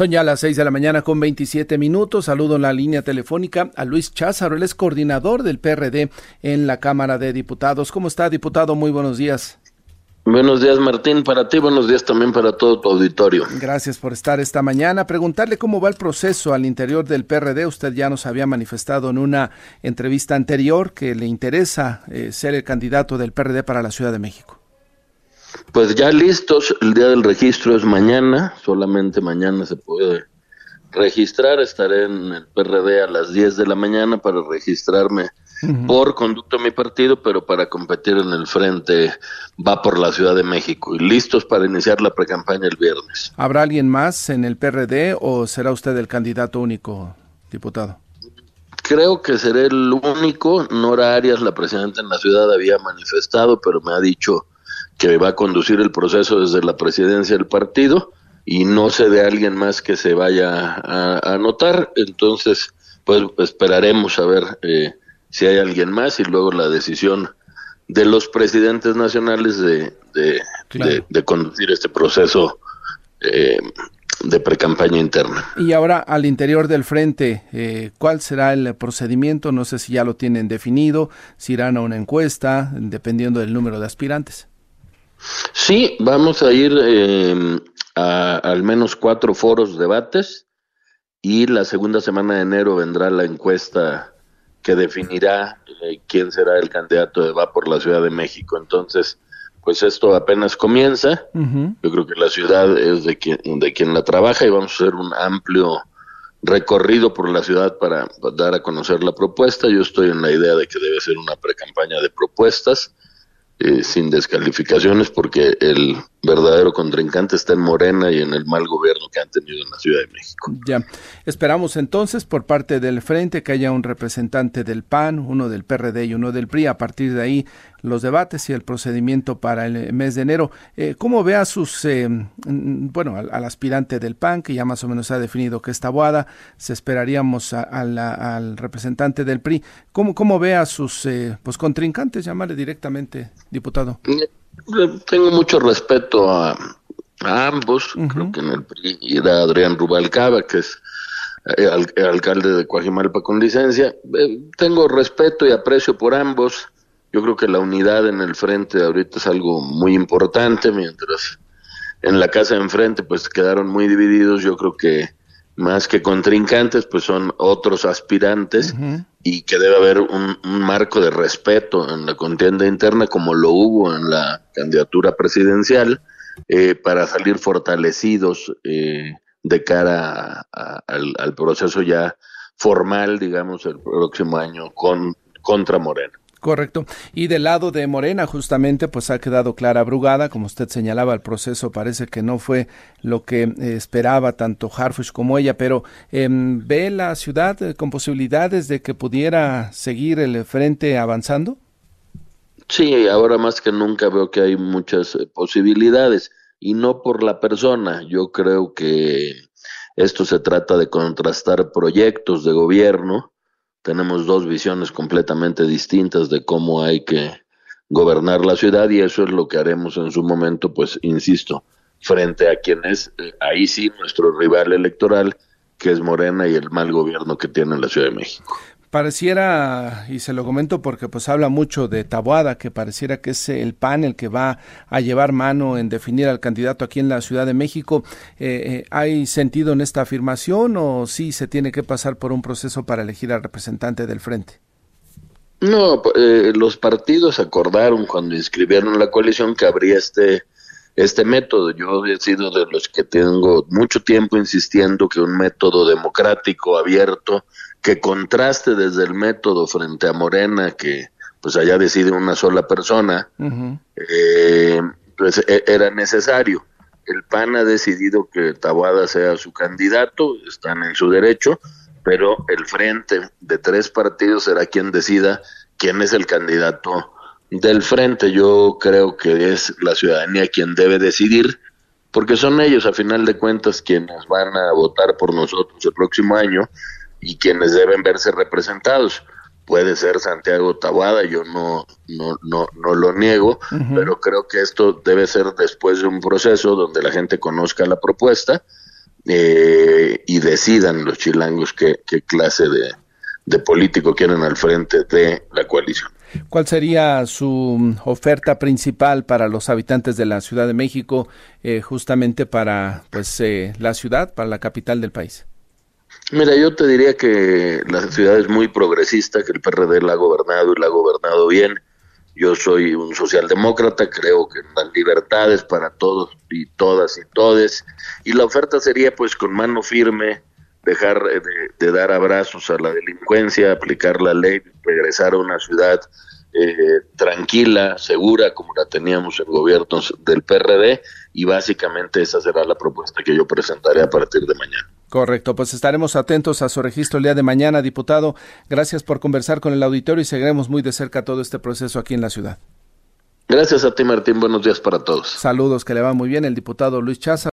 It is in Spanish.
Son ya las 6 de la mañana con 27 minutos. Saludo en la línea telefónica a Luis Cházaro, él es coordinador del PRD en la Cámara de Diputados. ¿Cómo está, diputado? Muy buenos días. Buenos días, Martín, para ti, buenos días también para todo tu auditorio. Gracias por estar esta mañana. Preguntarle cómo va el proceso al interior del PRD. Usted ya nos había manifestado en una entrevista anterior que le interesa eh, ser el candidato del PRD para la Ciudad de México. Pues ya listos, el día del registro es mañana, solamente mañana se puede registrar, estaré en el PRD a las 10 de la mañana para registrarme por conducto a mi partido, pero para competir en el frente va por la Ciudad de México y listos para iniciar la precampaña el viernes. ¿Habrá alguien más en el PRD o será usted el candidato único, diputado? Creo que seré el único. Nora Arias, la presidenta en la ciudad, había manifestado, pero me ha dicho que va a conducir el proceso desde la presidencia del partido y no sé de alguien más que se vaya a, anotar. Entonces, pues esperaremos a ver eh, si hay alguien más y luego la decisión de los presidentes nacionales de, de, conducir este proceso eh, de precampaña interna. Y ahora al interior del frente, eh, ¿cuál será el procedimiento? No sé si ya lo tienen definido, si irán a una encuesta, dependiendo del número de aspirantes. Sí, vamos a ir eh, a al menos cuatro foros, debates, y la segunda semana de enero vendrá la encuesta que definirá eh, quién será el candidato de Va por la Ciudad de México. Entonces, pues esto apenas comienza. Yo creo que la ciudad es de quien, de quien la trabaja y vamos a hacer un amplio recorrido por la ciudad para dar a conocer la propuesta. Yo estoy en la idea de que debe ser una pre-campaña de propuestas eh, sin descalificaciones porque el verdadero contrincante está en Morena y en el mal gobierno que han tenido en la Ciudad de México. Ya, esperamos entonces por parte del Frente que haya un representante del PAN, uno del PRD y uno del PRI. A partir de ahí los debates y el procedimiento para el mes de enero. Eh, ¿Cómo ve a sus, eh, mm, bueno, al, aspirante del PAN, que ya más o menos ha definido que está Boada, se esperaríamos al representante del PRI. ¿Cómo, cómo ve a sus eh, pues contrincantes, llamarle directamente, diputado? Tengo mucho respeto a, ambos, creo que en el PRI era Adrián Rubalcaba, que es alcalde de Coajimalpa con licencia. tengo respeto y aprecio por ambos. Yo creo que la unidad en el frente ahorita es algo muy importante, mientras en la casa de enfrente pues quedaron muy divididos, yo creo que más que contrincantes pues son otros aspirantes y que debe haber un, marco de respeto en la contienda interna como lo hubo en la candidatura presidencial eh, para salir fortalecidos eh, de cara al, al proceso ya formal, digamos, el próximo año con contra Morena. Correcto. Y del lado de Morena, justamente, pues ha quedado clara Brugada, como usted señalaba, el proceso parece que no fue lo que eh, esperaba tanto Harfush como ella, pero em, ¿ve la ciudad eh, con posibilidades de que pudiera seguir el frente avanzando? Sí, ahora más que nunca veo que hay muchas eh, posibilidades y no por la persona. Yo creo que esto se trata de contrastar proyectos de gobierno tenemos dos visiones completamente distintas de cómo hay que gobernar la ciudad y eso es lo que haremos en su momento, pues insisto, frente a quien es eh, ahí sí nuestro rival electoral, que es Morena y el mal gobierno que tiene la Ciudad de México pareciera, y se lo comento porque pues habla mucho de Tabuada, que pareciera que es el PAN el que va a llevar mano en definir al candidato aquí en la Ciudad de México. Eh, eh, ¿Hay sentido en esta afirmación o sí se tiene que pasar por un proceso para elegir al representante del frente? No, eh, los partidos acordaron cuando inscribieron la coalición que habría este este método. Yo he sido de los que tengo mucho tiempo insistiendo que un método democrático, abierto, que contraste desde el método frente a Morena, que pues allá decide una sola persona, eh, pues e, era necesario. El PAN ha decidido que Tabuada sea su candidato, están en su derecho, pero el frente de tres partidos será quien decida quién es el candidato del frente. Yo creo que es la ciudadanía quien debe decidir, porque son ellos, a final de cuentas, quienes van a votar por nosotros el próximo año y quienes deben verse representados. Puede ser Santiago Tabada, yo no, no, no, no lo niego, pero creo que esto debe ser después de un proceso donde la gente conozca la propuesta eh, decidan los chilangos qué, qué clase de, de político quieren al frente de la coalición. ¿Cuál sería su oferta principal para los habitantes de la Ciudad de México, eh, justamente para pues eh, la ciudad, para la capital del país? Mira, yo te diría que la ciudad es muy progresista, que el PRD la ha gobernado y la ha gobernado bien. Yo soy un socialdemócrata, creo que las libertades para todos y todas y todes. Y la oferta sería pues con mano firme, dejar de, dar abrazos a la delincuencia, aplicar la ley, regresar a una ciudad eh, tranquila, segura, como la teníamos en gobiernos del PRD, y básicamente esa será la propuesta que yo presentaré a partir de mañana. Correcto, pues estaremos atentos a su registro el día de mañana, diputado. Gracias por conversar con el auditorio y seguiremos muy de cerca todo este proceso aquí en la ciudad. Gracias a ti, Martín. Buenos días para todos. Saludos, que le va muy bien el diputado Luis Chaza.